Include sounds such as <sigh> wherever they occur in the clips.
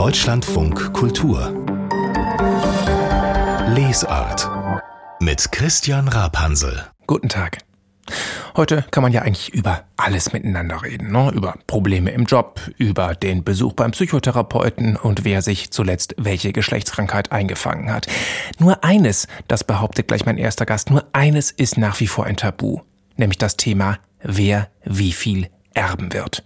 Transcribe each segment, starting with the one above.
Deutschlandfunk Kultur Lesart mit Christian Rapansel. Guten Tag. Heute kann man ja eigentlich über alles miteinander reden. Ne? Über Probleme im Job, über den Besuch beim Psychotherapeuten und wer sich zuletzt welche Geschlechtskrankheit eingefangen hat. Nur eines, das behauptet gleich mein erster Gast, nur eines ist nach wie vor ein Tabu. Nämlich das Thema, wer wie viel erben wird.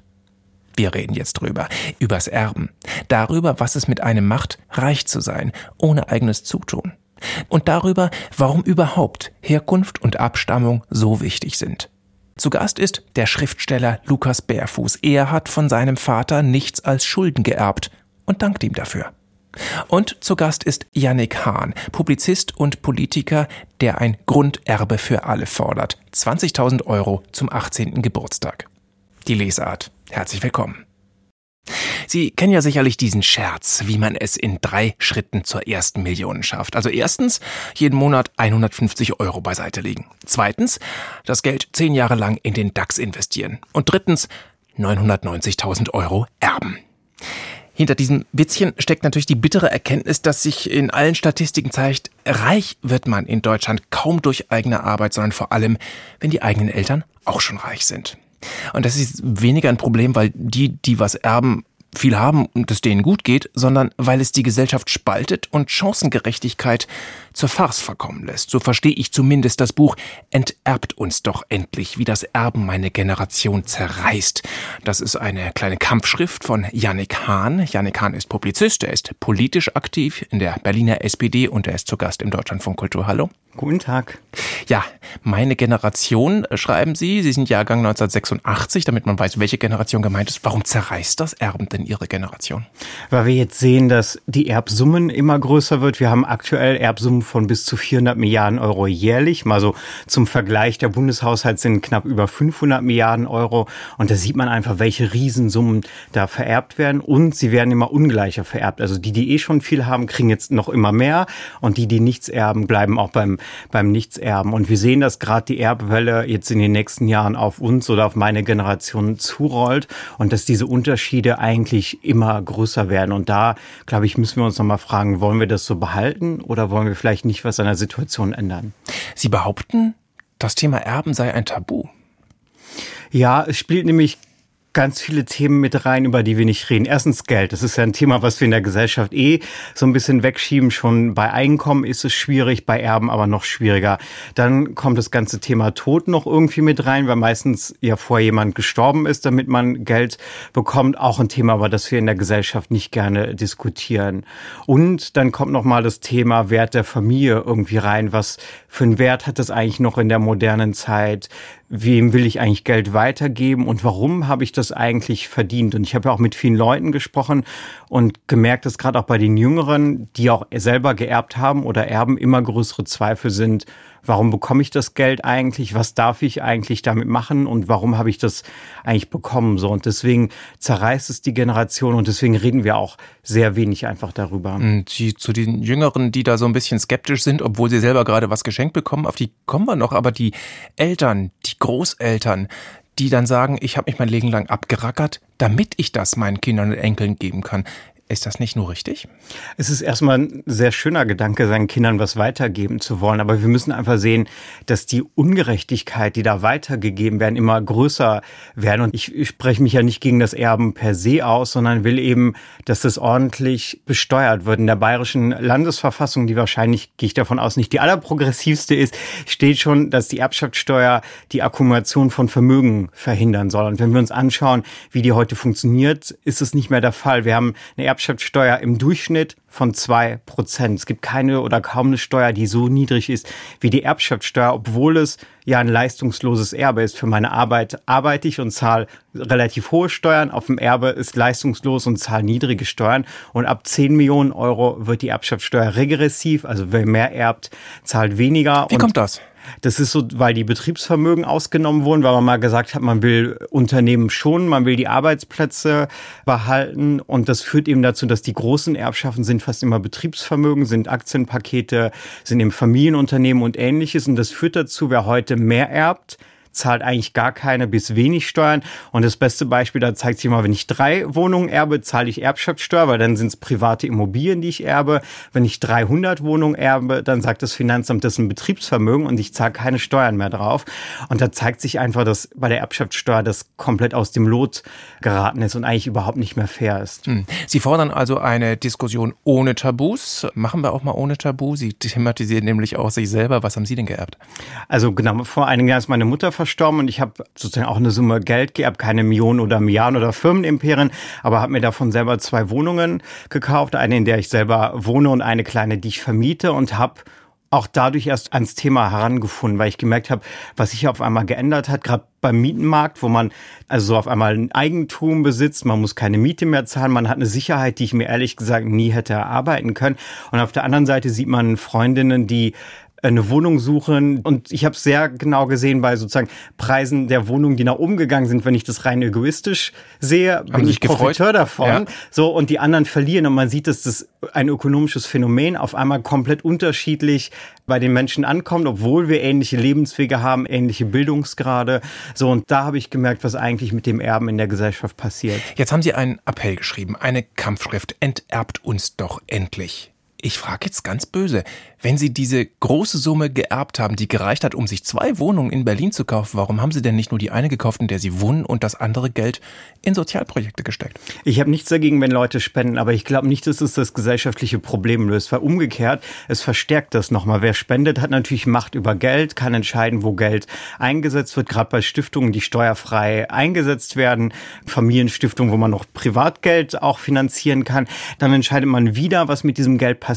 Wir reden jetzt drüber. Übers Erben. Darüber, was es mit einem macht, reich zu sein, ohne eigenes Zutun und darüber, warum überhaupt Herkunft und Abstammung so wichtig sind. Zu Gast ist der Schriftsteller Lukas Bärfuß. Er hat von seinem Vater nichts als Schulden geerbt und dankt ihm dafür. Und zu Gast ist Yannick Hahn, Publizist und Politiker, der ein Grunderbe für alle fordert. 20.000 Euro zum 18. Geburtstag. Die Lesart. Herzlich willkommen. Sie kennen ja sicherlich diesen Scherz, wie man es in drei Schritten zur ersten Million schafft. Also erstens, jeden Monat 150 Euro beiseite legen. Zweitens, das Geld zehn Jahre lang in den DAX investieren. Und drittens, 990.000 Euro erben. Hinter diesem Witzchen steckt natürlich die bittere Erkenntnis, dass sich in allen Statistiken zeigt, reich wird man in Deutschland kaum durch eigene Arbeit, sondern vor allem, wenn die eigenen Eltern auch schon reich sind. Und das ist weniger ein Problem, weil die, die was erben, viel haben und es denen gut geht, sondern weil es die Gesellschaft spaltet und Chancengerechtigkeit zur Farce verkommen lässt. So verstehe ich zumindest das Buch Enterbt uns doch endlich, wie das Erben meine Generation zerreißt. Das ist eine kleine Kampfschrift von Yannick Hahn. Yannick Hahn ist Publizist, er ist politisch aktiv in der Berliner SPD und er ist zu Gast im Deutschlandfunk Kultur. Hallo. Guten Tag. Ja, meine Generation, äh, schreiben Sie. Sie sind Jahrgang 1986, damit man weiß, welche Generation gemeint ist. Warum zerreißt das Erben denn Ihre Generation? Weil wir jetzt sehen, dass die Erbsummen immer größer wird. Wir haben aktuell Erbsummen von bis zu 400 Milliarden Euro jährlich. Mal so zum Vergleich, der Bundeshaushalt sind knapp über 500 Milliarden Euro. Und da sieht man einfach, welche Riesensummen da vererbt werden. Und sie werden immer ungleicher vererbt. Also die, die eh schon viel haben, kriegen jetzt noch immer mehr. Und die, die nichts erben, bleiben auch beim, beim Nichtserben. Und wir sehen, dass gerade die Erbwelle jetzt in den nächsten Jahren auf uns oder auf meine Generation zurollt und dass diese Unterschiede eigentlich immer größer werden. Und da, glaube ich, müssen wir uns nochmal fragen, wollen wir das so behalten oder wollen wir vielleicht vielleicht nicht was an der Situation ändern. Sie behaupten, das Thema Erben sei ein Tabu. Ja, es spielt nämlich ganz viele Themen mit rein, über die wir nicht reden. Erstens Geld. Das ist ja ein Thema, was wir in der Gesellschaft eh so ein bisschen wegschieben. Schon bei Einkommen ist es schwierig, bei Erben aber noch schwieriger. Dann kommt das ganze Thema Tod noch irgendwie mit rein, weil meistens ja vorher jemand gestorben ist, damit man Geld bekommt. Auch ein Thema, aber das wir in der Gesellschaft nicht gerne diskutieren. Und dann kommt noch mal das Thema Wert der Familie irgendwie rein. Was für einen Wert hat das eigentlich noch in der modernen Zeit? Wem will ich eigentlich Geld weitergeben und warum habe ich das eigentlich verdient? Und ich habe ja auch mit vielen Leuten gesprochen und gemerkt, dass gerade auch bei den Jüngeren, die auch selber geerbt haben oder erben, immer größere Zweifel sind, warum bekomme ich das Geld eigentlich, was darf ich eigentlich damit machen und warum habe ich das eigentlich bekommen so und deswegen zerreißt es die Generation und deswegen reden wir auch sehr wenig einfach darüber. Sie zu den Jüngeren, die da so ein bisschen skeptisch sind, obwohl sie selber gerade was geschenkt bekommen, auf die kommen wir noch, aber die Eltern, die Großeltern, die dann sagen, ich habe mich mein Leben lang abgerackert, damit ich das meinen Kindern und Enkeln geben kann. Ist das nicht nur richtig? Es ist erstmal ein sehr schöner Gedanke, seinen Kindern was weitergeben zu wollen. Aber wir müssen einfach sehen, dass die Ungerechtigkeit, die da weitergegeben werden, immer größer werden. Und ich, spreche mich ja nicht gegen das Erben per se aus, sondern will eben, dass das ordentlich besteuert wird. In der bayerischen Landesverfassung, die wahrscheinlich, gehe ich davon aus, nicht die allerprogressivste ist, steht schon, dass die Erbschaftssteuer die Akkumulation von Vermögen verhindern soll. Und wenn wir uns anschauen, wie die heute funktioniert, ist es nicht mehr der Fall. Wir haben eine Erbschaftssteuer im Durchschnitt von zwei Prozent. Es gibt keine oder kaum eine Steuer, die so niedrig ist wie die Erbschaftssteuer, obwohl es ja ein leistungsloses Erbe ist. Für meine Arbeit arbeite ich und zahle relativ hohe Steuern. Auf dem Erbe ist leistungslos und zahle niedrige Steuern. Und ab 10 Millionen Euro wird die Erbschaftssteuer regressiv. Also wer mehr erbt, zahlt weniger. Wie kommt das? Das ist so, weil die Betriebsvermögen ausgenommen wurden, weil man mal gesagt hat, man will Unternehmen schonen, man will die Arbeitsplätze behalten. Und das führt eben dazu, dass die großen Erbschaften sind fast immer Betriebsvermögen, sind Aktienpakete, sind eben Familienunternehmen und ähnliches. Und das führt dazu, wer heute mehr erbt, zahlt eigentlich gar keine bis wenig Steuern. Und das beste Beispiel, da zeigt sich mal, wenn ich drei Wohnungen erbe, zahle ich Erbschaftssteuer, weil dann sind es private Immobilien, die ich erbe. Wenn ich 300 Wohnungen erbe, dann sagt das Finanzamt, das ist ein Betriebsvermögen und ich zahle keine Steuern mehr drauf. Und da zeigt sich einfach, dass bei der Erbschaftssteuer das komplett aus dem Lot geraten ist und eigentlich überhaupt nicht mehr fair ist. Hm. Sie fordern also eine Diskussion ohne Tabus. Machen wir auch mal ohne Tabu. Sie thematisieren nämlich auch sich selber. Was haben Sie denn geerbt? Also genau, vor einigen Jahren ist meine Mutter verstorben und ich habe sozusagen auch eine Summe Geld geerbt, keine Millionen oder Milliarden oder Firmenimperien, aber habe mir davon selber zwei Wohnungen gekauft. Eine, in der ich selber wohne und eine kleine, die ich vermiete und habe auch dadurch erst ans Thema herangefunden, weil ich gemerkt habe, was sich auf einmal geändert hat, gerade beim Mietenmarkt, wo man also so auf einmal ein Eigentum besitzt, man muss keine Miete mehr zahlen, man hat eine Sicherheit, die ich mir ehrlich gesagt nie hätte erarbeiten können. Und auf der anderen Seite sieht man Freundinnen, die eine Wohnung suchen. Und ich habe sehr genau gesehen bei sozusagen Preisen der Wohnungen, die nach oben gegangen sind, wenn ich das rein egoistisch sehe, Haben bin ich Profiteur davon. Ja. So, und die anderen verlieren. Und man sieht, dass das ein ökonomisches Phänomen auf einmal komplett unterschiedlich bei den Menschen ankommt, obwohl wir ähnliche Lebenswege haben, ähnliche Bildungsgrade. So, und da habe ich gemerkt, was eigentlich mit dem Erben in der Gesellschaft passiert. Jetzt haben Sie einen Appell geschrieben, eine Kampfschrift. Enterbt uns doch endlich. Ich frage jetzt ganz böse, wenn Sie diese große Summe geerbt haben, die gereicht hat, um sich zwei Wohnungen in Berlin zu kaufen, warum haben Sie denn nicht nur die eine gekauft, in der Sie wohnen und das andere Geld in Sozialprojekte gesteckt? Ich habe nichts dagegen, wenn Leute spenden, aber ich glaube nicht, dass es das gesellschaftliche Problem löst, weil umgekehrt, es verstärkt das nochmal. Wer spendet, hat natürlich Macht über Geld, kann entscheiden, wo Geld eingesetzt wird, gerade bei Stiftungen, die steuerfrei eingesetzt werden, Familienstiftungen, wo man noch Privatgeld auch finanzieren kann. Dann entscheidet man wieder, was mit diesem Geld passiert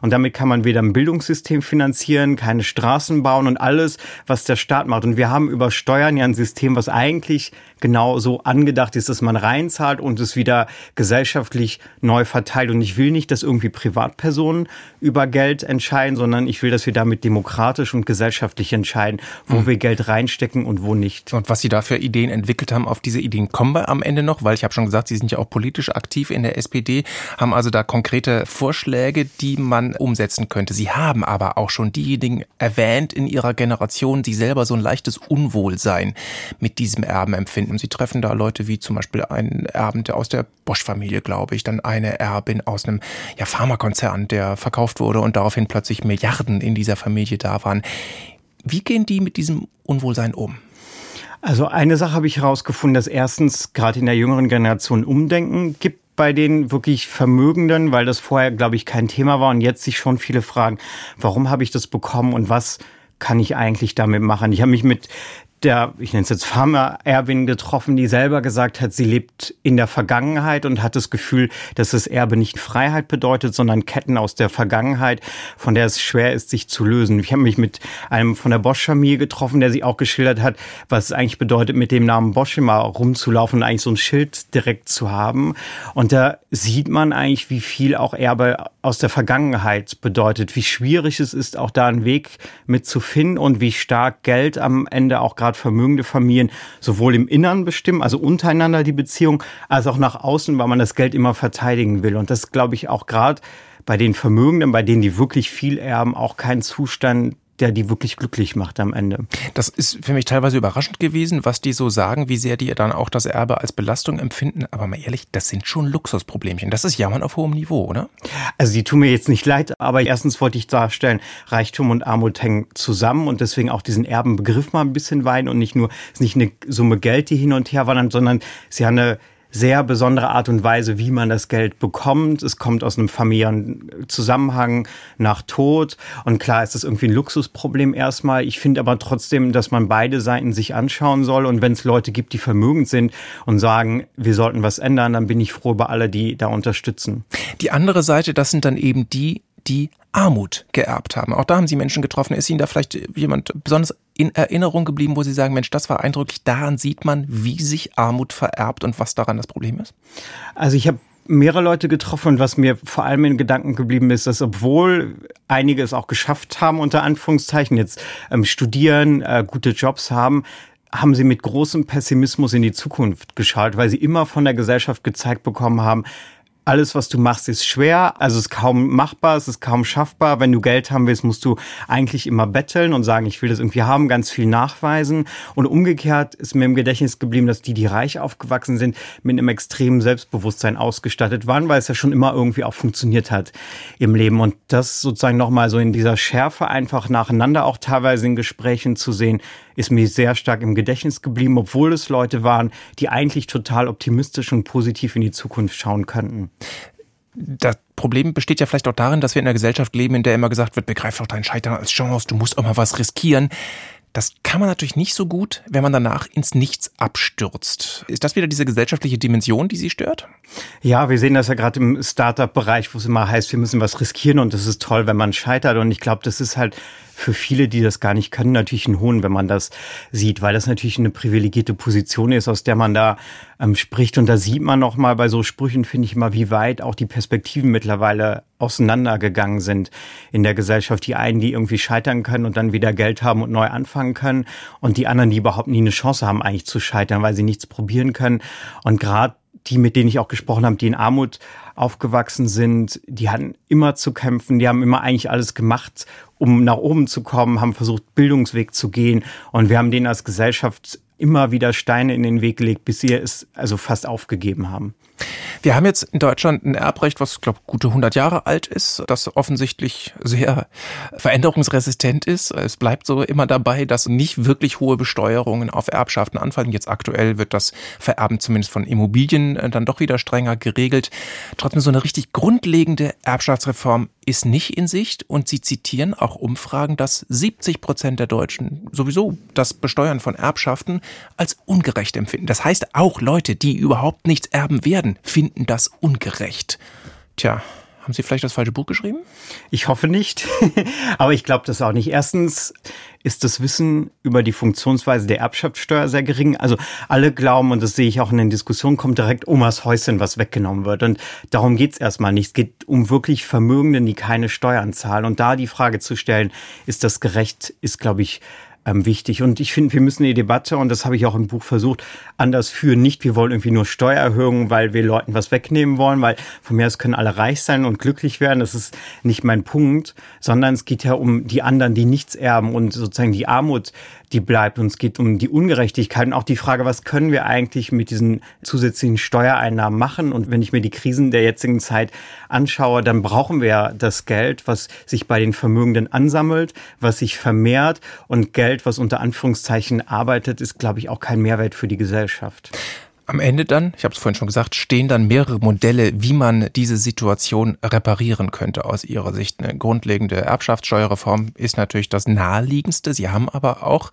und damit kann man weder Bildungssystem finanzieren, keine Straßen bauen und alles, was der Staat macht. Und wir haben über Steuern ja ein System, was eigentlich genau so angedacht ist, dass man reinzahlt und es wieder gesellschaftlich neu verteilt. Und ich will nicht, dass irgendwie Privatpersonen über Geld entscheiden, sondern ich will, dass wir damit demokratisch und gesellschaftlich entscheiden, wo mhm. wir Geld reinstecken und wo nicht. Und was Sie da für Ideen entwickelt haben, auf diese Ideen kommen wir am Ende noch, weil ich habe schon gesagt, Sie sind ja auch politisch aktiv in der SPD, haben also da konkrete Vorschläge, die man umsetzen könnte. Sie haben aber auch schon diejenigen erwähnt in Ihrer Generation, die selber so ein leichtes Unwohlsein mit diesem Erben empfinden. Sie treffen da Leute wie zum Beispiel einen Erben aus der Bosch-Familie, glaube ich, dann eine Erbin aus einem ja, Pharmakonzern, der verkauft wurde und daraufhin plötzlich Milliarden in dieser Familie da waren. Wie gehen die mit diesem Unwohlsein um? Also eine Sache habe ich herausgefunden, dass erstens gerade in der jüngeren Generation Umdenken gibt bei den wirklich Vermögenden, weil das vorher, glaube ich, kein Thema war und jetzt sich schon viele fragen, warum habe ich das bekommen und was kann ich eigentlich damit machen? Ich habe mich mit der, ich nenne es jetzt Pharma-Erbin getroffen, die selber gesagt hat, sie lebt in der Vergangenheit und hat das Gefühl, dass das Erbe nicht Freiheit bedeutet, sondern Ketten aus der Vergangenheit, von der es schwer ist, sich zu lösen. Ich habe mich mit einem von der Bosch-Familie getroffen, der sie auch geschildert hat, was es eigentlich bedeutet, mit dem Namen Bosch immer rumzulaufen und eigentlich so ein Schild direkt zu haben. Und da sieht man eigentlich, wie viel auch Erbe aus der Vergangenheit bedeutet, wie schwierig es ist, auch da einen Weg mit zu finden und wie stark Geld am Ende auch gerade gerade vermögende Familien sowohl im Innern bestimmen, also untereinander die Beziehung, als auch nach außen, weil man das Geld immer verteidigen will. Und das glaube ich auch gerade bei den Vermögenden, bei denen die wirklich viel erben, auch kein Zustand, der die wirklich glücklich macht am Ende. Das ist für mich teilweise überraschend gewesen, was die so sagen, wie sehr die dann auch das Erbe als Belastung empfinden. Aber mal ehrlich, das sind schon Luxusproblemchen. Das ist Jammern auf hohem Niveau, oder? Also die tun mir jetzt nicht leid, aber erstens wollte ich darstellen, Reichtum und Armut hängen zusammen und deswegen auch diesen Erbenbegriff mal ein bisschen weinen und nicht nur, es ist nicht eine Summe Geld, die hin und her wandern, sondern ist ja eine sehr besondere Art und Weise, wie man das Geld bekommt. Es kommt aus einem familiären Zusammenhang nach Tod. Und klar ist das irgendwie ein Luxusproblem erstmal. Ich finde aber trotzdem, dass man beide Seiten sich anschauen soll. Und wenn es Leute gibt, die vermögend sind und sagen, wir sollten was ändern, dann bin ich froh über alle, die da unterstützen. Die andere Seite, das sind dann eben die, die Armut geerbt haben. Auch da haben Sie Menschen getroffen. Ist Ihnen da vielleicht jemand besonders in Erinnerung geblieben, wo Sie sagen, Mensch, das war eindrücklich. Daran sieht man, wie sich Armut vererbt und was daran das Problem ist? Also ich habe mehrere Leute getroffen und was mir vor allem in Gedanken geblieben ist, dass obwohl einige es auch geschafft haben, unter Anführungszeichen, jetzt ähm, studieren, äh, gute Jobs haben, haben sie mit großem Pessimismus in die Zukunft geschaut, weil sie immer von der Gesellschaft gezeigt bekommen haben, alles, was du machst, ist schwer. Also es ist kaum machbar, es ist kaum schaffbar. Wenn du Geld haben willst, musst du eigentlich immer betteln und sagen, ich will das irgendwie haben, ganz viel nachweisen. Und umgekehrt ist mir im Gedächtnis geblieben, dass die, die reich aufgewachsen sind, mit einem extremen Selbstbewusstsein ausgestattet waren, weil es ja schon immer irgendwie auch funktioniert hat im Leben. Und das sozusagen nochmal so in dieser Schärfe einfach nacheinander auch teilweise in Gesprächen zu sehen, ist mir sehr stark im Gedächtnis geblieben, obwohl es Leute waren, die eigentlich total optimistisch und positiv in die Zukunft schauen könnten. Das Problem besteht ja vielleicht auch darin, dass wir in einer Gesellschaft leben, in der immer gesagt wird, begreif doch dein Scheitern als Chance, du musst auch mal was riskieren. Das kann man natürlich nicht so gut, wenn man danach ins Nichts abstürzt. Ist das wieder diese gesellschaftliche Dimension, die Sie stört? Ja, wir sehen das ja gerade im Startup-Bereich, wo es immer heißt, wir müssen was riskieren und das ist toll, wenn man scheitert. Und ich glaube, das ist halt für viele, die das gar nicht können, natürlich ein Hohn, wenn man das sieht, weil das natürlich eine privilegierte Position ist, aus der man da ähm, spricht. Und da sieht man noch mal bei so Sprüchen, finde ich immer, wie weit auch die Perspektiven mittlerweile auseinandergegangen sind in der Gesellschaft. Die einen, die irgendwie scheitern können und dann wieder Geld haben und neu anfangen können und die anderen, die überhaupt nie eine Chance haben, eigentlich zu scheitern, weil sie nichts probieren können. Und gerade die, mit denen ich auch gesprochen habe, die in Armut aufgewachsen sind, die hatten immer zu kämpfen, die haben immer eigentlich alles gemacht, um nach oben zu kommen, haben versucht, Bildungsweg zu gehen. Und wir haben denen als Gesellschaft immer wieder Steine in den Weg gelegt, bis sie es also fast aufgegeben haben. Wir haben jetzt in Deutschland ein Erbrecht, was, glaube gute 100 Jahre alt ist, das offensichtlich sehr veränderungsresistent ist. Es bleibt so immer dabei, dass nicht wirklich hohe Besteuerungen auf Erbschaften anfallen. Jetzt aktuell wird das Vererben zumindest von Immobilien äh, dann doch wieder strenger geregelt. Trotzdem so eine richtig grundlegende Erbschaftsreform ist nicht in Sicht und Sie zitieren auch Umfragen, dass 70 Prozent der Deutschen sowieso das Besteuern von Erbschaften als ungerecht empfinden. Das heißt, auch Leute, die überhaupt nichts erben werden, finden das ungerecht. Tja, haben Sie vielleicht das falsche Buch geschrieben? Ich hoffe nicht. <laughs> Aber ich glaube das auch nicht. Erstens ist das Wissen über die Funktionsweise der Erbschaftssteuer sehr gering. Also alle glauben, und das sehe ich auch in den Diskussionen, kommt direkt Omas Häuschen, was weggenommen wird. Und darum geht es erstmal nicht. Es geht um wirklich Vermögenden, die keine Steuern zahlen. Und da die Frage zu stellen, ist das gerecht, ist, glaube ich, ähm, wichtig. Und ich finde, wir müssen die Debatte, und das habe ich auch im Buch versucht, anders führen. Nicht, wir wollen irgendwie nur Steuererhöhungen, weil wir Leuten was wegnehmen wollen, weil von mir aus können alle reich sein und glücklich werden. Das ist nicht mein Punkt, sondern es geht ja um die anderen, die nichts erben und sozusagen die Armut, die bleibt. Und es geht um die Ungerechtigkeit und auch die Frage, was können wir eigentlich mit diesen zusätzlichen Steuereinnahmen machen? Und wenn ich mir die Krisen der jetzigen Zeit anschaue, dann brauchen wir das Geld, was sich bei den Vermögenden ansammelt, was sich vermehrt und Geld, was unter Anführungszeichen arbeitet, ist, glaube ich, auch kein Mehrwert für die Gesellschaft. Am Ende dann, ich habe es vorhin schon gesagt, stehen dann mehrere Modelle, wie man diese Situation reparieren könnte aus Ihrer Sicht. Eine grundlegende Erbschaftssteuerreform ist natürlich das naheliegendste. Sie haben aber auch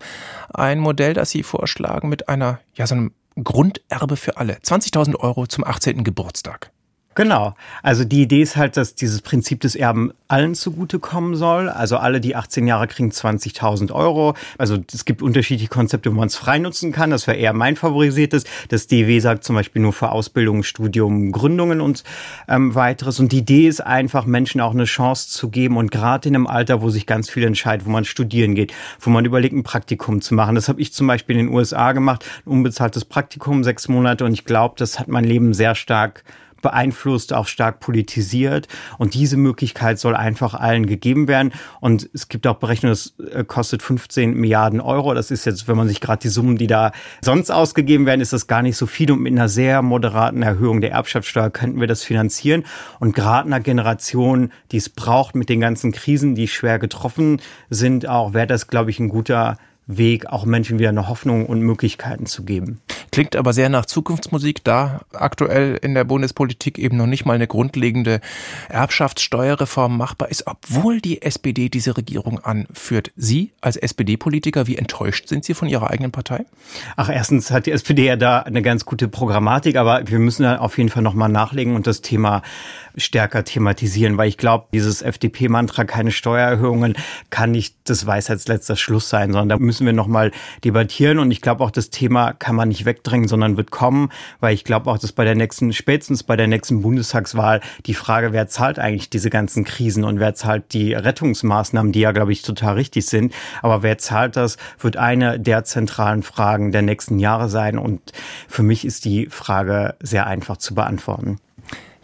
ein Modell, das Sie vorschlagen mit einer, ja, so einem Grunderbe für alle. 20.000 Euro zum 18. Geburtstag. Genau. Also die Idee ist halt, dass dieses Prinzip des Erben allen zugutekommen soll. Also alle, die 18 Jahre kriegen 20.000 Euro. Also es gibt unterschiedliche Konzepte, wo man es frei nutzen kann. Das wäre eher mein favorisiertes. Das DW sagt zum Beispiel nur für Ausbildung, Studium, Gründungen und ähm, weiteres. Und die Idee ist einfach, Menschen auch eine Chance zu geben. Und gerade in einem Alter, wo sich ganz viel entscheidet, wo man studieren geht, wo man überlegt, ein Praktikum zu machen. Das habe ich zum Beispiel in den USA gemacht. Ein unbezahltes Praktikum, sechs Monate. Und ich glaube, das hat mein Leben sehr stark beeinflusst, auch stark politisiert. Und diese Möglichkeit soll einfach allen gegeben werden. Und es gibt auch Berechnungen, das äh, kostet 15 Milliarden Euro. Das ist jetzt, wenn man sich gerade die Summen, die da sonst ausgegeben werden, ist das gar nicht so viel. Und mit einer sehr moderaten Erhöhung der Erbschaftssteuer könnten wir das finanzieren. Und gerade einer Generation, die es braucht mit den ganzen Krisen, die schwer getroffen sind, auch wäre das, glaube ich, ein guter Weg, auch Menschen wieder eine Hoffnung und Möglichkeiten zu geben. Klingt aber sehr nach Zukunftsmusik, da aktuell in der Bundespolitik eben noch nicht mal eine grundlegende Erbschaftssteuerreform machbar ist, obwohl die SPD diese Regierung anführt. Sie als SPD-Politiker, wie enttäuscht sind Sie von Ihrer eigenen Partei? Ach, erstens hat die SPD ja da eine ganz gute Programmatik, aber wir müssen da auf jeden Fall nochmal nachlegen und das Thema stärker thematisieren, weil ich glaube, dieses FDP-Mantra, keine Steuererhöhungen, kann nicht das Weisheitsletzter Schluss sein, sondern da müssen wir nochmal debattieren. Und ich glaube auch, das Thema kann man nicht wegdrängen, sondern wird kommen, weil ich glaube auch, dass bei der nächsten, spätestens bei der nächsten Bundestagswahl die Frage, wer zahlt eigentlich diese ganzen Krisen und wer zahlt die Rettungsmaßnahmen, die ja, glaube ich, total richtig sind, aber wer zahlt das, wird eine der zentralen Fragen der nächsten Jahre sein. Und für mich ist die Frage sehr einfach zu beantworten.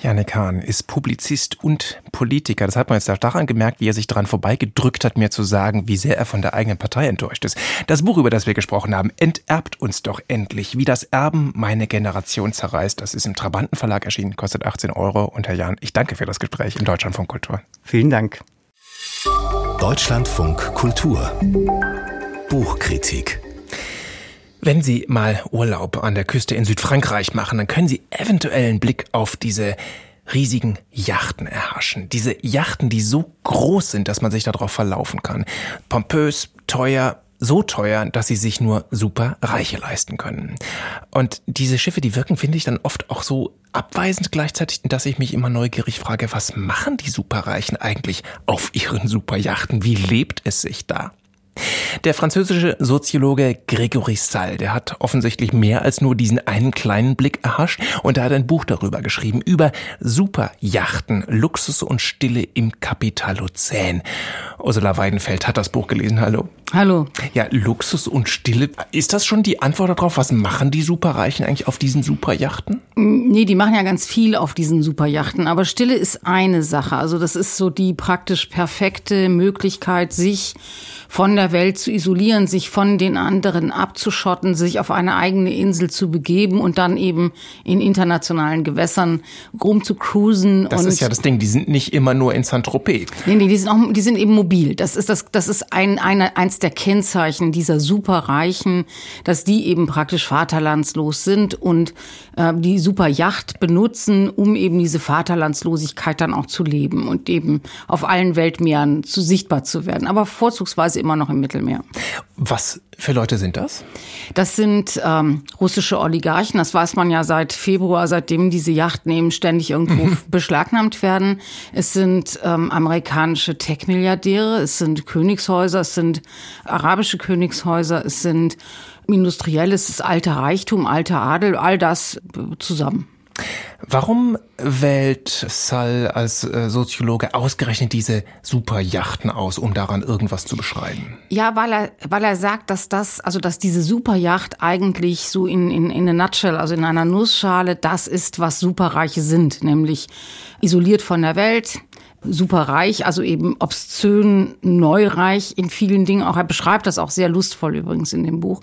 Janik Hahn ist Publizist und Politiker. Das hat man jetzt auch daran gemerkt, wie er sich daran vorbeigedrückt hat, mir zu sagen, wie sehr er von der eigenen Partei enttäuscht ist. Das Buch, über das wir gesprochen haben, enterbt uns doch endlich, wie das Erben meine Generation zerreißt. Das ist im Trabanten Verlag erschienen, kostet 18 Euro. Und Herr Jahn, ich danke für das Gespräch im Deutschlandfunk Kultur. Vielen Dank. Deutschlandfunk Kultur Buchkritik wenn Sie mal Urlaub an der Küste in Südfrankreich machen, dann können Sie eventuell einen Blick auf diese riesigen Yachten erhaschen. Diese Yachten, die so groß sind, dass man sich darauf verlaufen kann. Pompös, teuer, so teuer, dass sie sich nur super Reiche leisten können. Und diese Schiffe, die wirken, finde ich, dann oft auch so abweisend gleichzeitig, dass ich mich immer neugierig frage, was machen die Superreichen eigentlich auf ihren Superjachten? Wie lebt es sich da? Der französische Soziologe Gregory Sall, der hat offensichtlich mehr als nur diesen einen kleinen Blick erhascht und er hat ein Buch darüber geschrieben, über Superjachten, Luxus und Stille im Kapitalozän. Ursula Weidenfeld hat das Buch gelesen. Hallo. Hallo. Ja, Luxus und Stille. Ist das schon die Antwort darauf? Was machen die Superreichen eigentlich auf diesen Superjachten? Nee, die machen ja ganz viel auf diesen Superjachten. Aber Stille ist eine Sache. Also das ist so die praktisch perfekte Möglichkeit, sich von der Welt zu isolieren, sich von den anderen abzuschotten, sich auf eine eigene Insel zu begeben und dann eben in internationalen Gewässern rumzucruisen. Das ist ja das Ding, die sind nicht immer nur in Saint-Tropez. Nee, nee, die sind auch, die sind eben mobil. Das ist das, das ist ein, eine, eins der Kennzeichen dieser Superreichen, dass die eben praktisch vaterlandslos sind und äh, die Superjacht benutzen, um eben diese Vaterlandslosigkeit dann auch zu leben und eben auf allen Weltmeeren zu sichtbar zu werden. Aber vorzugsweise immer noch im Mittelmeer. Was für Leute sind das? Das sind ähm, russische Oligarchen. Das weiß man ja seit Februar, seitdem diese Yachten eben ständig irgendwo <laughs> beschlagnahmt werden. Es sind ähm, amerikanische Tech-Milliardäre, es sind Königshäuser, es sind arabische Königshäuser, es sind industrielles, alter Reichtum, alter Adel, all das zusammen. Warum wählt Sall als äh, Soziologe ausgerechnet diese Superjachten aus, um daran irgendwas zu beschreiben? Ja, weil er, weil er sagt, dass das, also dass diese Superjacht eigentlich so in, in, in a nutshell, also in einer Nussschale, das ist, was Superreiche sind, nämlich isoliert von der Welt, superreich, also eben obszön, neureich in vielen Dingen. Auch er beschreibt das auch sehr lustvoll übrigens in dem Buch.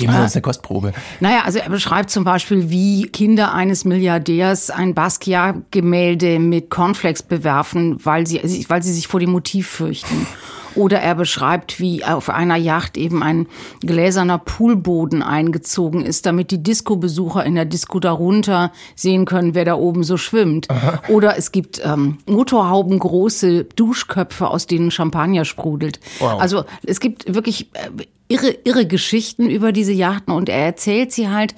Geben Sie uns eine Kostprobe. Naja, also er beschreibt zum Beispiel, wie Kinder eines Milliardärs ein Basquiat-Gemälde mit Cornflakes bewerfen, weil sie, weil sie sich vor dem Motiv fürchten. Oder er beschreibt, wie auf einer Yacht eben ein gläserner Poolboden eingezogen ist, damit die Disco-Besucher in der Disco darunter sehen können, wer da oben so schwimmt. Aha. Oder es gibt ähm, motorhaubengroße Duschköpfe, aus denen Champagner sprudelt. Wow. Also es gibt wirklich äh, irre, irre Geschichten über diese Yachten und er erzählt sie halt,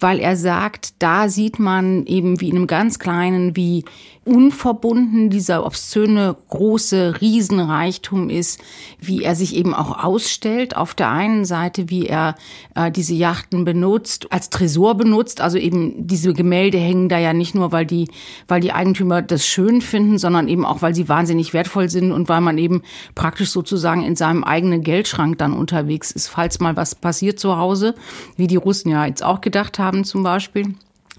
weil er sagt, da sieht man eben wie in einem ganz kleinen, wie unverbunden dieser obszöne große Riesenreichtum ist, wie er sich eben auch ausstellt. Auf der einen Seite, wie er äh, diese Yachten benutzt, als Tresor benutzt. Also eben diese Gemälde hängen da ja nicht nur, weil die, weil die Eigentümer das schön finden, sondern eben auch, weil sie wahnsinnig wertvoll sind und weil man eben praktisch sozusagen in seinem eigenen Geldschrank dann unterwegs ist, falls mal was passiert zu Hause, wie die Russen ja jetzt auch gedacht haben zum Beispiel.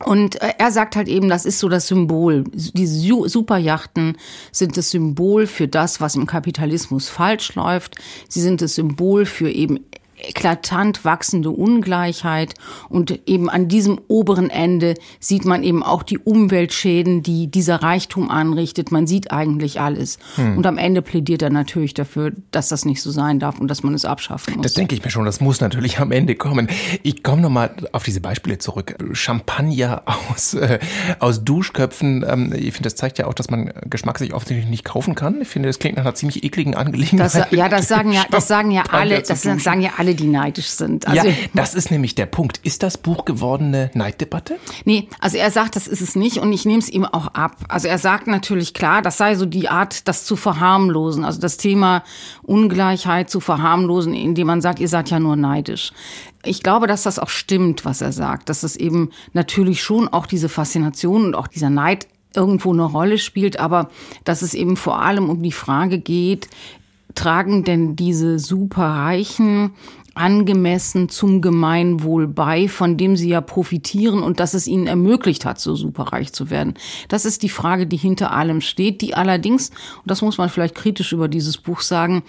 Und äh, er sagt halt eben, das ist so das Symbol. Diese Superjachten sind das Symbol für das, was im Kapitalismus falsch läuft. Sie sind das Symbol für eben eklatant wachsende Ungleichheit und eben an diesem oberen Ende sieht man eben auch die Umweltschäden, die dieser Reichtum anrichtet. Man sieht eigentlich alles. Hm. Und am Ende plädiert er natürlich dafür, dass das nicht so sein darf und dass man es abschaffen muss. Das denke ich mir schon, das muss natürlich am Ende kommen. Ich komme nochmal auf diese Beispiele zurück. Champagner aus, äh, aus Duschköpfen. Ähm, ich finde, das zeigt ja auch, dass man Geschmack sich offensichtlich nicht kaufen kann. Ich finde, das klingt nach einer ziemlich ekligen Angelegenheit. Das, ja, das sagen ja, das sagen ja alle, das sagen ja alle alle, die neidisch sind. Also, ja, das ist nämlich der Punkt. Ist das Buch gewordene Neiddebatte? Nee, also er sagt, das ist es nicht und ich nehme es ihm auch ab. Also er sagt natürlich klar, das sei so die Art, das zu verharmlosen, also das Thema Ungleichheit zu verharmlosen, indem man sagt, ihr seid ja nur neidisch. Ich glaube, dass das auch stimmt, was er sagt, dass es eben natürlich schon auch diese Faszination und auch dieser Neid irgendwo eine Rolle spielt, aber dass es eben vor allem um die Frage geht, tragen denn diese Superreichen angemessen zum Gemeinwohl bei, von dem sie ja profitieren und das es ihnen ermöglicht hat, so superreich zu werden? Das ist die Frage, die hinter allem steht, die allerdings, und das muss man vielleicht kritisch über dieses Buch sagen,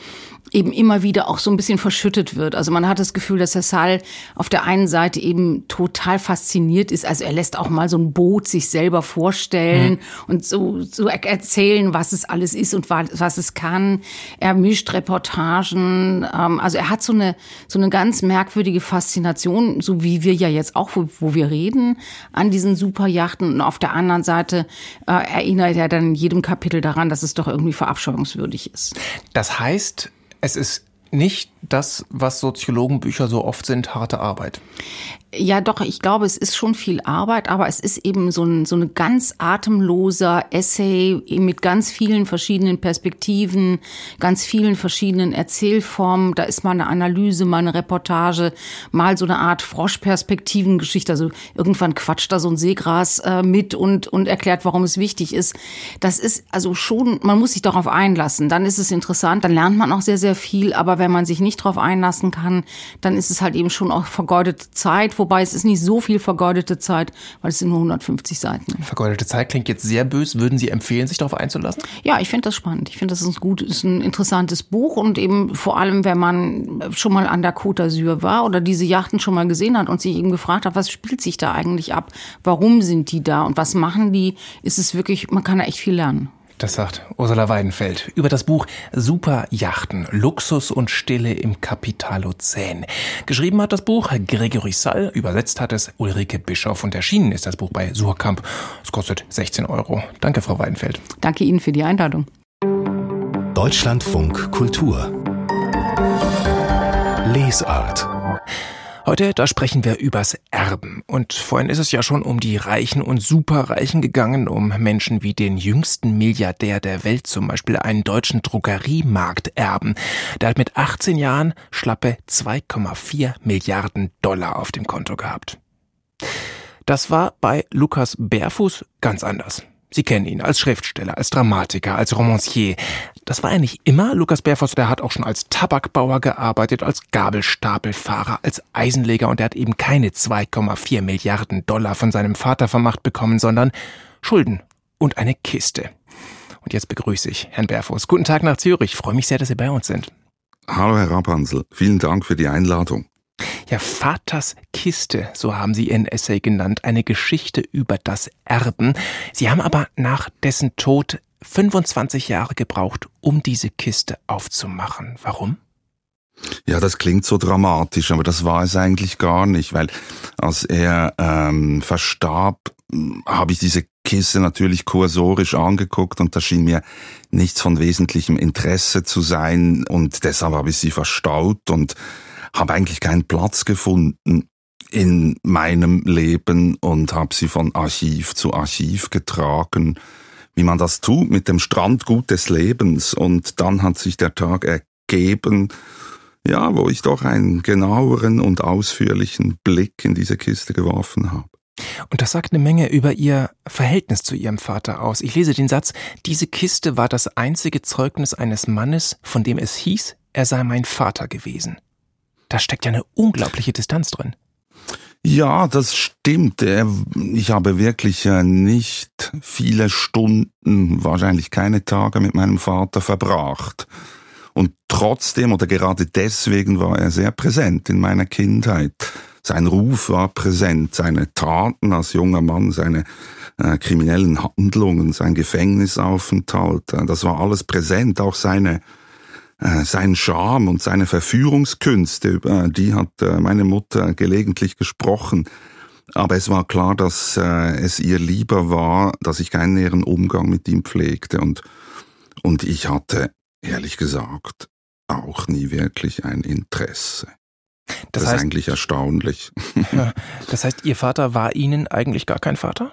eben immer wieder auch so ein bisschen verschüttet wird. Also man hat das Gefühl, dass Herr Saal auf der einen Seite eben total fasziniert ist. Also er lässt auch mal so ein Boot sich selber vorstellen mhm. und so, so erzählen, was es alles ist und was, was es kann. Er mischt Reportagen. Ähm, also er hat so eine, so eine ganz merkwürdige Faszination, so wie wir ja jetzt auch, wo, wo wir reden, an diesen Superjachten. Und auf der anderen Seite äh, erinnert er dann in jedem Kapitel daran, dass es doch irgendwie verabscheuungswürdig ist. Das heißt, es ist nicht das, was Soziologenbücher so oft sind, harte Arbeit. Ja, doch, ich glaube, es ist schon viel Arbeit, aber es ist eben so ein so eine ganz atemloser Essay mit ganz vielen verschiedenen Perspektiven, ganz vielen verschiedenen Erzählformen. Da ist mal eine Analyse, mal eine Reportage, mal so eine Art Froschperspektivengeschichte. Also irgendwann quatscht da so ein Seegras äh, mit und, und erklärt, warum es wichtig ist. Das ist also schon, man muss sich darauf einlassen. Dann ist es interessant, dann lernt man auch sehr, sehr viel. Aber wenn man sich nicht darauf einlassen kann, dann ist es halt eben schon auch vergeudete Zeit wobei es ist nicht so viel vergeudete Zeit, weil es sind nur 150 Seiten. Vergeudete Zeit klingt jetzt sehr böse. Würden Sie empfehlen, sich darauf einzulassen? Ja, ich finde das spannend. Ich finde, das ist ein gut, ist ein interessantes Buch und eben vor allem, wenn man schon mal an der Côte d'Azur war oder diese Yachten schon mal gesehen hat und sich eben gefragt hat, was spielt sich da eigentlich ab? Warum sind die da und was machen die? Ist es wirklich, man kann da echt viel lernen. Das sagt Ursula Weidenfeld über das Buch Superjachten, Luxus und Stille im Kapitalozän. Geschrieben hat das Buch Gregory Sall, übersetzt hat es Ulrike Bischoff und erschienen ist das Buch bei Surkamp. Es kostet 16 Euro. Danke, Frau Weidenfeld. Danke Ihnen für die Einladung. Deutschlandfunk Kultur Lesart Heute, da sprechen wir übers Erben. Und vorhin ist es ja schon um die Reichen und Superreichen gegangen, um Menschen wie den jüngsten Milliardär der Welt, zum Beispiel einen deutschen Drogeriemarkt erben. Der hat mit 18 Jahren schlappe 2,4 Milliarden Dollar auf dem Konto gehabt. Das war bei Lukas Bärfuß ganz anders. Sie kennen ihn als Schriftsteller, als Dramatiker, als Romancier. Das war er nicht immer. Lukas Bärfuß, der hat auch schon als Tabakbauer gearbeitet, als Gabelstapelfahrer, als Eisenleger und er hat eben keine 2,4 Milliarden Dollar von seinem Vater vermacht bekommen, sondern Schulden und eine Kiste. Und jetzt begrüße ich Herrn Bärfuß. Guten Tag nach Zürich. Ich freue mich sehr, dass Sie bei uns sind. Hallo, Herr Rapansel. Vielen Dank für die Einladung. Ja, Vaters Kiste, so haben Sie Ihren Essay genannt, eine Geschichte über das Erben. Sie haben aber nach dessen Tod 25 Jahre gebraucht, um diese Kiste aufzumachen. Warum? Ja, das klingt so dramatisch, aber das war es eigentlich gar nicht, weil als er ähm, verstarb, habe ich diese Kiste natürlich kursorisch angeguckt und da schien mir nichts von wesentlichem Interesse zu sein und deshalb habe ich sie verstaut und habe eigentlich keinen Platz gefunden in meinem Leben und habe sie von Archiv zu Archiv getragen, wie man das tut mit dem Strandgut des Lebens. Und dann hat sich der Tag ergeben, ja, wo ich doch einen genaueren und ausführlichen Blick in diese Kiste geworfen habe. Und das sagt eine Menge über Ihr Verhältnis zu Ihrem Vater aus. Ich lese den Satz, diese Kiste war das einzige Zeugnis eines Mannes, von dem es hieß, er sei mein Vater gewesen. Da steckt ja eine unglaubliche Distanz drin. Ja, das stimmt. Ich habe wirklich äh, nicht viele Stunden, wahrscheinlich keine Tage mit meinem Vater verbracht. Und trotzdem oder gerade deswegen war er sehr präsent in meiner Kindheit. Sein Ruf war präsent, seine Taten als junger Mann, seine äh, kriminellen Handlungen, sein Gefängnisaufenthalt, äh, das war alles präsent, auch seine äh, sein Charme und seine Verführungskünste, über die hat äh, meine Mutter gelegentlich gesprochen. Aber es war klar, dass äh, es ihr lieber war, dass ich keinen näheren Umgang mit ihm pflegte. Und, und ich hatte, ehrlich gesagt, auch nie wirklich ein Interesse. Das, das heißt, ist eigentlich erstaunlich. <laughs> Das heißt, Ihr Vater war Ihnen eigentlich gar kein Vater?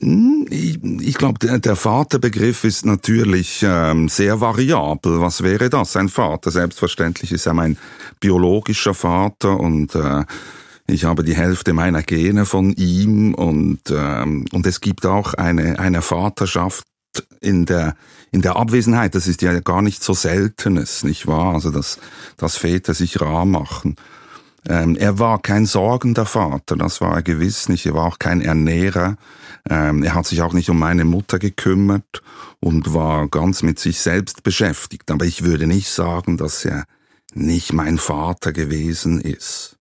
Hm, ich, ich glaube, der, der Vaterbegriff ist natürlich ähm, sehr variabel. Was wäre das, ein Vater? Selbstverständlich ist er mein biologischer Vater und äh, ich habe die Hälfte meiner Gene von ihm und, ähm, und es gibt auch eine, eine Vaterschaft in der, in der Abwesenheit, das ist ja gar nicht so Seltenes, nicht wahr? Also, dass, dass Väter sich rar machen. Ähm, er war kein sorgender Vater, das war er gewiss nicht. Er war auch kein Ernährer. Ähm, er hat sich auch nicht um meine Mutter gekümmert und war ganz mit sich selbst beschäftigt. Aber ich würde nicht sagen, dass er nicht mein Vater gewesen ist.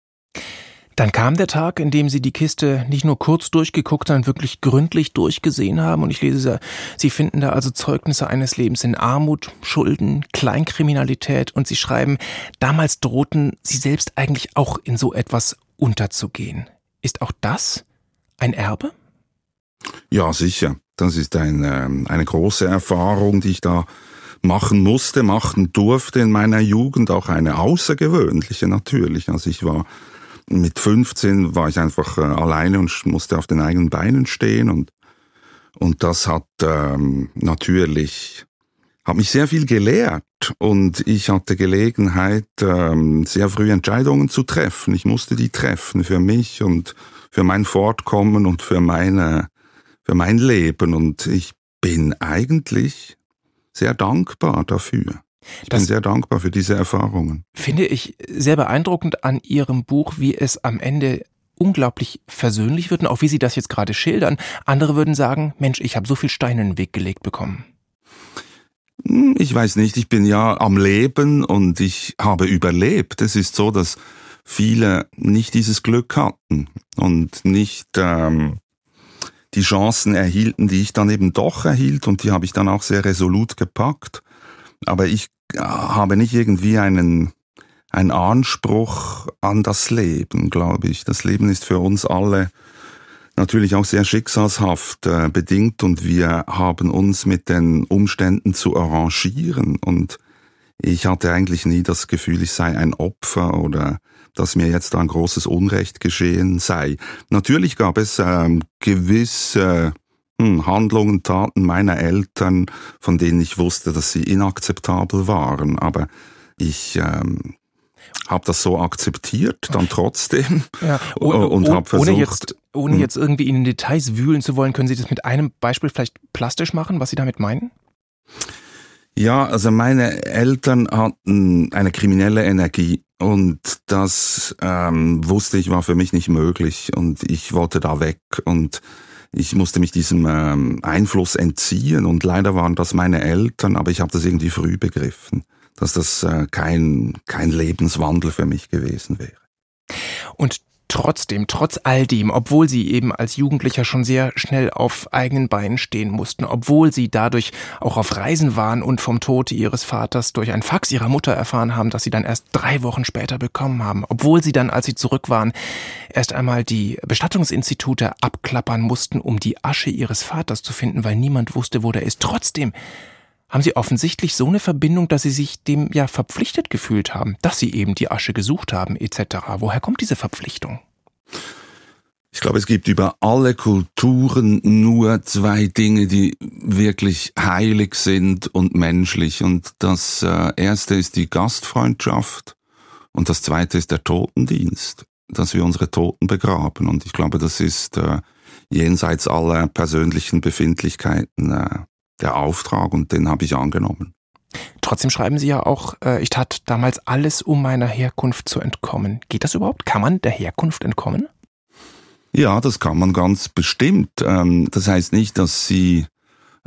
Dann kam der Tag, in dem Sie die Kiste nicht nur kurz durchgeguckt, sondern wirklich gründlich durchgesehen haben. Und ich lese, Sie finden da also Zeugnisse eines Lebens in Armut, Schulden, Kleinkriminalität. Und Sie schreiben, damals drohten Sie selbst eigentlich auch in so etwas unterzugehen. Ist auch das ein Erbe? Ja, sicher. Das ist ein, ähm, eine große Erfahrung, die ich da machen musste, machen durfte in meiner Jugend, auch eine außergewöhnliche natürlich. Also ich war mit 15 war ich einfach äh, alleine und musste auf den eigenen Beinen stehen und und das hat ähm, natürlich hat mich sehr viel gelehrt und ich hatte Gelegenheit ähm, sehr früh Entscheidungen zu treffen. Ich musste die treffen für mich und für mein Fortkommen und für meine für mein Leben und ich bin eigentlich sehr dankbar dafür. Ich das bin sehr dankbar für diese Erfahrungen. Finde ich sehr beeindruckend an Ihrem Buch, wie es am Ende unglaublich versöhnlich wird und auch wie Sie das jetzt gerade schildern. Andere würden sagen, Mensch, ich habe so viel Steine in den Weg gelegt bekommen. Hm, ich weiß nicht, ich bin ja am Leben und ich habe überlebt. Es ist so, dass viele nicht dieses Glück hatten und nicht ähm, die Chancen erhielten, die ich dann eben doch erhielt und die habe ich dann auch sehr resolut gepackt. Aber ich habe nicht irgendwie einen, einen Anspruch an das Leben, glaube ich. Das Leben ist für uns alle natürlich auch sehr schicksalshaft äh, bedingt und wir haben uns mit den Umständen zu arrangieren und ich hatte eigentlich nie das Gefühl, ich sei ein Opfer oder dass mir jetzt ein großes Unrecht geschehen sei. Natürlich gab es ähm, gewisse hm, Handlungen, Taten meiner Eltern, von denen ich wusste, dass sie inakzeptabel waren. Aber ich ähm, habe das so akzeptiert, dann trotzdem ja, <laughs> ohne, und habe versucht. Ohne jetzt, ohne hm. jetzt irgendwie in Details wühlen zu wollen, können Sie das mit einem Beispiel vielleicht plastisch machen, was Sie damit meinen? Ja, also meine Eltern hatten eine kriminelle Energie und das ähm, wusste ich war für mich nicht möglich und ich wollte da weg und ich musste mich diesem ähm, Einfluss entziehen und leider waren das meine Eltern, aber ich habe das irgendwie früh begriffen, dass das äh, kein, kein Lebenswandel für mich gewesen wäre. Und Trotzdem, trotz all dem, obwohl sie eben als Jugendlicher schon sehr schnell auf eigenen Beinen stehen mussten, obwohl sie dadurch auch auf Reisen waren und vom Tod ihres Vaters durch ein Fax ihrer Mutter erfahren haben, das sie dann erst drei Wochen später bekommen haben, obwohl sie dann, als sie zurück waren, erst einmal die Bestattungsinstitute abklappern mussten, um die Asche ihres Vaters zu finden, weil niemand wusste, wo der ist. Trotzdem haben sie offensichtlich so eine Verbindung, dass sie sich dem ja verpflichtet gefühlt haben, dass sie eben die Asche gesucht haben etc. Woher kommt diese Verpflichtung? Ich glaube, es gibt über alle Kulturen nur zwei Dinge, die wirklich heilig sind und menschlich. Und das äh, erste ist die Gastfreundschaft und das zweite ist der Totendienst, dass wir unsere Toten begraben. Und ich glaube, das ist äh, jenseits aller persönlichen Befindlichkeiten äh, der Auftrag und den habe ich angenommen. Trotzdem schreiben Sie ja auch, äh, ich tat damals alles, um meiner Herkunft zu entkommen. Geht das überhaupt? Kann man der Herkunft entkommen? Ja, das kann man ganz bestimmt. Ähm, das heißt nicht, dass sie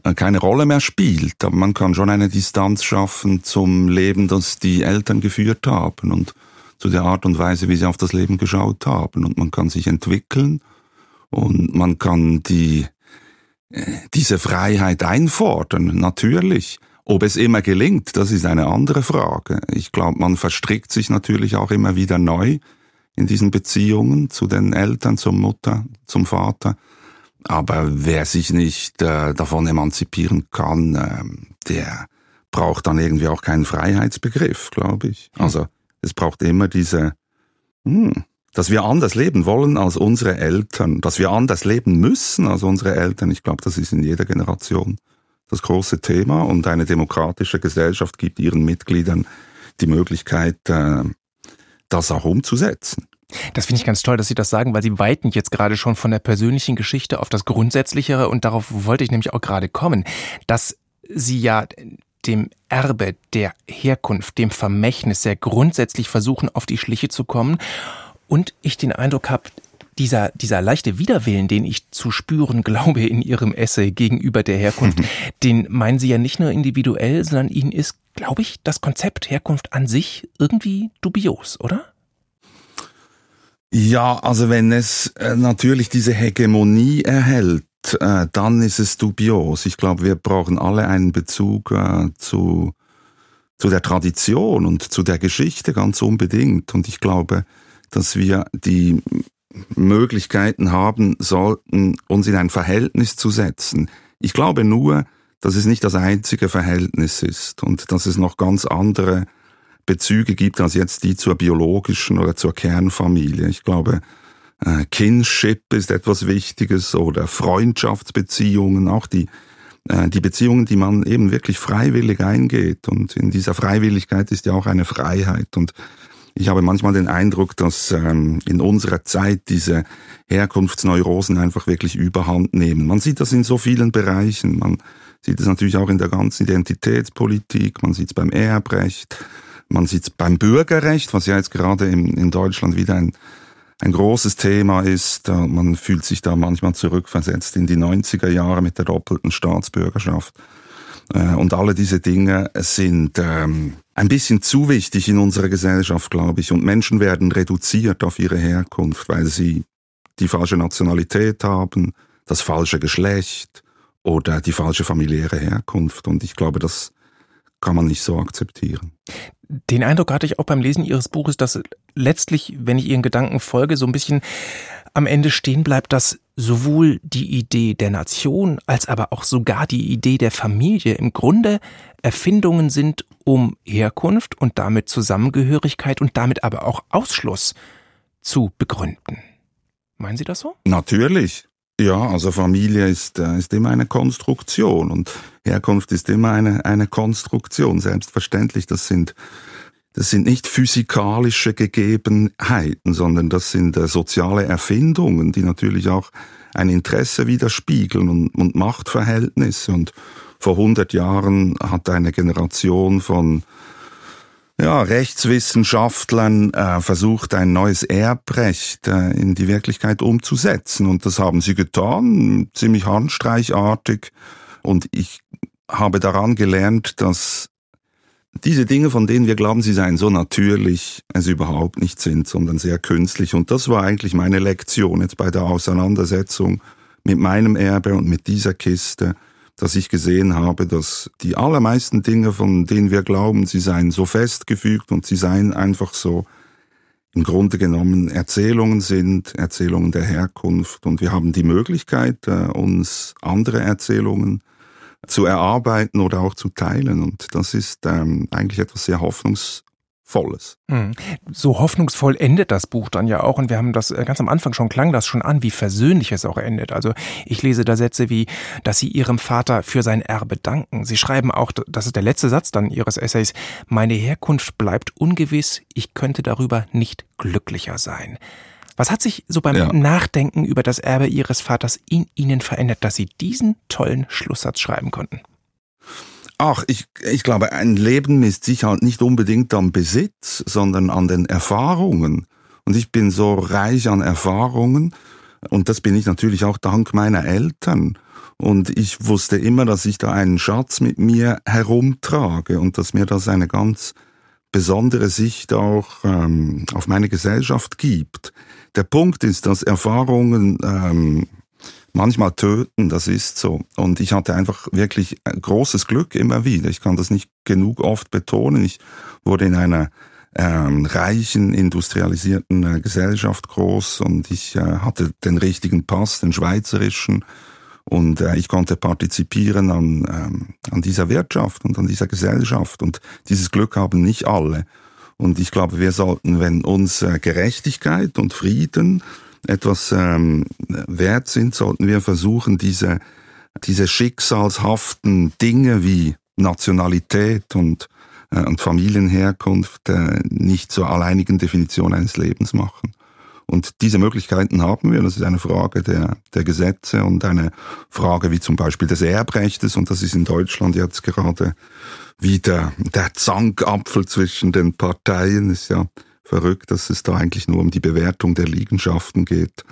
äh, keine Rolle mehr spielt, aber man kann schon eine Distanz schaffen zum Leben, das die Eltern geführt haben und zu der Art und Weise, wie sie auf das Leben geschaut haben. Und man kann sich entwickeln und man kann die diese Freiheit einfordern, natürlich. Ob es immer gelingt, das ist eine andere Frage. Ich glaube, man verstrickt sich natürlich auch immer wieder neu in diesen Beziehungen zu den Eltern, zur Mutter, zum Vater. Aber wer sich nicht äh, davon emanzipieren kann, äh, der braucht dann irgendwie auch keinen Freiheitsbegriff, glaube ich. Also es braucht immer diese, hm, dass wir anders leben wollen als unsere Eltern, dass wir anders leben müssen als unsere Eltern. Ich glaube, das ist in jeder Generation das große Thema und eine demokratische Gesellschaft gibt ihren Mitgliedern die Möglichkeit, äh, das auch umzusetzen. Das finde ich ganz toll, dass Sie das sagen, weil Sie weiten jetzt gerade schon von der persönlichen Geschichte auf das Grundsätzlichere und darauf wollte ich nämlich auch gerade kommen. Dass Sie ja dem Erbe, der Herkunft, dem Vermächtnis sehr grundsätzlich versuchen, auf die Schliche zu kommen. Und ich den Eindruck habe, dieser, dieser leichte Widerwillen, den ich zu spüren glaube in Ihrem Essay gegenüber der Herkunft, <laughs> den meinen Sie ja nicht nur individuell, sondern Ihnen ist, glaube ich, das Konzept Herkunft an sich irgendwie dubios, oder? Ja, also wenn es äh, natürlich diese Hegemonie erhält, äh, dann ist es dubios. Ich glaube, wir brauchen alle einen Bezug äh, zu, zu der Tradition und zu der Geschichte ganz unbedingt. Und ich glaube, dass wir die Möglichkeiten haben sollten, uns in ein Verhältnis zu setzen. Ich glaube nur, dass es nicht das einzige Verhältnis ist und dass es noch ganz andere Bezüge gibt als jetzt die zur biologischen oder zur Kernfamilie. Ich glaube, äh, Kinship ist etwas Wichtiges oder Freundschaftsbeziehungen, auch die, äh, die Beziehungen, die man eben wirklich freiwillig eingeht. Und in dieser Freiwilligkeit ist ja auch eine Freiheit. Und ich habe manchmal den Eindruck, dass ähm, in unserer Zeit diese Herkunftsneurosen einfach wirklich überhand nehmen. Man sieht das in so vielen Bereichen. Man sieht es natürlich auch in der ganzen Identitätspolitik, man sieht es beim Erbrecht, man sieht es beim Bürgerrecht, was ja jetzt gerade in, in Deutschland wieder ein, ein großes Thema ist. Man fühlt sich da manchmal zurückversetzt in die 90er Jahre mit der doppelten Staatsbürgerschaft. Äh, und alle diese Dinge sind ähm, ein bisschen zu wichtig in unserer Gesellschaft, glaube ich. Und Menschen werden reduziert auf ihre Herkunft, weil sie die falsche Nationalität haben, das falsche Geschlecht oder die falsche familiäre Herkunft. Und ich glaube, das kann man nicht so akzeptieren. Den Eindruck hatte ich auch beim Lesen Ihres Buches, dass letztlich, wenn ich Ihren Gedanken folge, so ein bisschen am Ende stehen bleibt, dass sowohl die Idee der Nation als aber auch sogar die Idee der Familie im Grunde Erfindungen sind, um Herkunft und damit Zusammengehörigkeit und damit aber auch Ausschluss zu begründen. Meinen Sie das so? Natürlich. Ja, also Familie ist, äh, ist immer eine Konstruktion und Herkunft ist immer eine, eine Konstruktion. Selbstverständlich, das sind das sind nicht physikalische Gegebenheiten, sondern das sind äh, soziale Erfindungen, die natürlich auch ein Interesse widerspiegeln und, und Machtverhältnisse. Und vor 100 Jahren hat eine Generation von ja, Rechtswissenschaftlern äh, versucht, ein neues Erbrecht äh, in die Wirklichkeit umzusetzen. Und das haben sie getan, ziemlich handstreichartig. Und ich habe daran gelernt, dass diese Dinge, von denen wir glauben, sie seien so natürlich, es überhaupt nicht sind, sondern sehr künstlich. Und das war eigentlich meine Lektion jetzt bei der Auseinandersetzung mit meinem Erbe und mit dieser Kiste, dass ich gesehen habe, dass die allermeisten Dinge, von denen wir glauben, sie seien so festgefügt und sie seien einfach so im Grunde genommen Erzählungen sind, Erzählungen der Herkunft. Und wir haben die Möglichkeit, äh, uns andere Erzählungen zu erarbeiten oder auch zu teilen. Und das ist ähm, eigentlich etwas sehr Hoffnungsvolles. Hm. So hoffnungsvoll endet das Buch dann ja auch. Und wir haben das äh, ganz am Anfang schon klang das schon an, wie versöhnlich es auch endet. Also ich lese da Sätze wie, dass sie ihrem Vater für sein Erbe danken. Sie schreiben auch, das ist der letzte Satz dann ihres Essays, meine Herkunft bleibt ungewiss, ich könnte darüber nicht glücklicher sein. Was hat sich so beim ja. Nachdenken über das Erbe Ihres Vaters in Ihnen verändert, dass Sie diesen tollen Schlusssatz schreiben konnten? Ach, ich, ich glaube, ein Leben misst sich halt nicht unbedingt am Besitz, sondern an den Erfahrungen. Und ich bin so reich an Erfahrungen und das bin ich natürlich auch dank meiner Eltern. Und ich wusste immer, dass ich da einen Schatz mit mir herumtrage und dass mir das eine ganz besondere Sicht auch ähm, auf meine Gesellschaft gibt. Der Punkt ist, dass Erfahrungen ähm, manchmal töten, das ist so. Und ich hatte einfach wirklich großes Glück immer wieder. Ich kann das nicht genug oft betonen. Ich wurde in einer ähm, reichen, industrialisierten äh, Gesellschaft groß und ich äh, hatte den richtigen Pass, den schweizerischen. Und äh, ich konnte partizipieren an, ähm, an dieser Wirtschaft und an dieser Gesellschaft. Und dieses Glück haben nicht alle. Und ich glaube, wir sollten, wenn uns äh, Gerechtigkeit und Frieden etwas ähm, wert sind, sollten wir versuchen, diese, diese schicksalshaften Dinge wie Nationalität und, äh, und Familienherkunft äh, nicht zur alleinigen Definition eines Lebens machen. Und diese Möglichkeiten haben wir. Das ist eine Frage der, der Gesetze und eine Frage wie zum Beispiel des Erbrechtes. Und das ist in Deutschland jetzt gerade wieder der Zankapfel zwischen den Parteien. Ist ja verrückt, dass es da eigentlich nur um die Bewertung der Liegenschaften geht.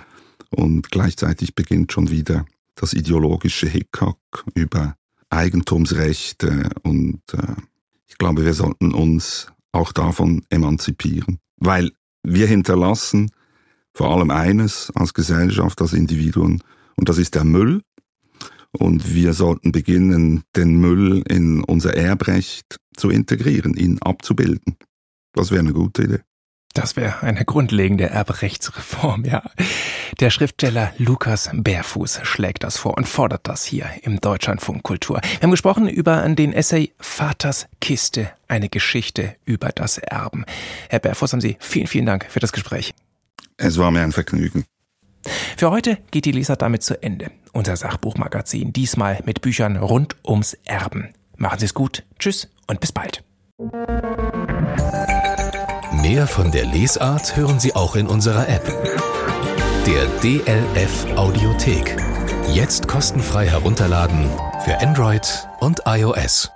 Und gleichzeitig beginnt schon wieder das ideologische Hickhack über Eigentumsrechte. Und äh, ich glaube, wir sollten uns auch davon emanzipieren. Weil wir hinterlassen vor allem eines als Gesellschaft, als Individuen, und das ist der Müll. Und wir sollten beginnen, den Müll in unser Erbrecht zu integrieren, ihn abzubilden. Das wäre eine gute Idee. Das wäre eine grundlegende Erbrechtsreform, ja. Der Schriftsteller Lukas Bärfuß schlägt das vor und fordert das hier im Deutschlandfunk Kultur. Wir haben gesprochen über den Essay Vaters Kiste, eine Geschichte über das Erben. Herr Bärfuß, haben Sie vielen, vielen Dank für das Gespräch. Es war mir ein Vergnügen. Für heute geht die Leser damit zu Ende. Unser Sachbuchmagazin, diesmal mit Büchern rund ums Erben. Machen Sie es gut. Tschüss und bis bald. Mehr von der Lesart hören Sie auch in unserer App. Der DLF Audiothek. Jetzt kostenfrei herunterladen für Android und iOS.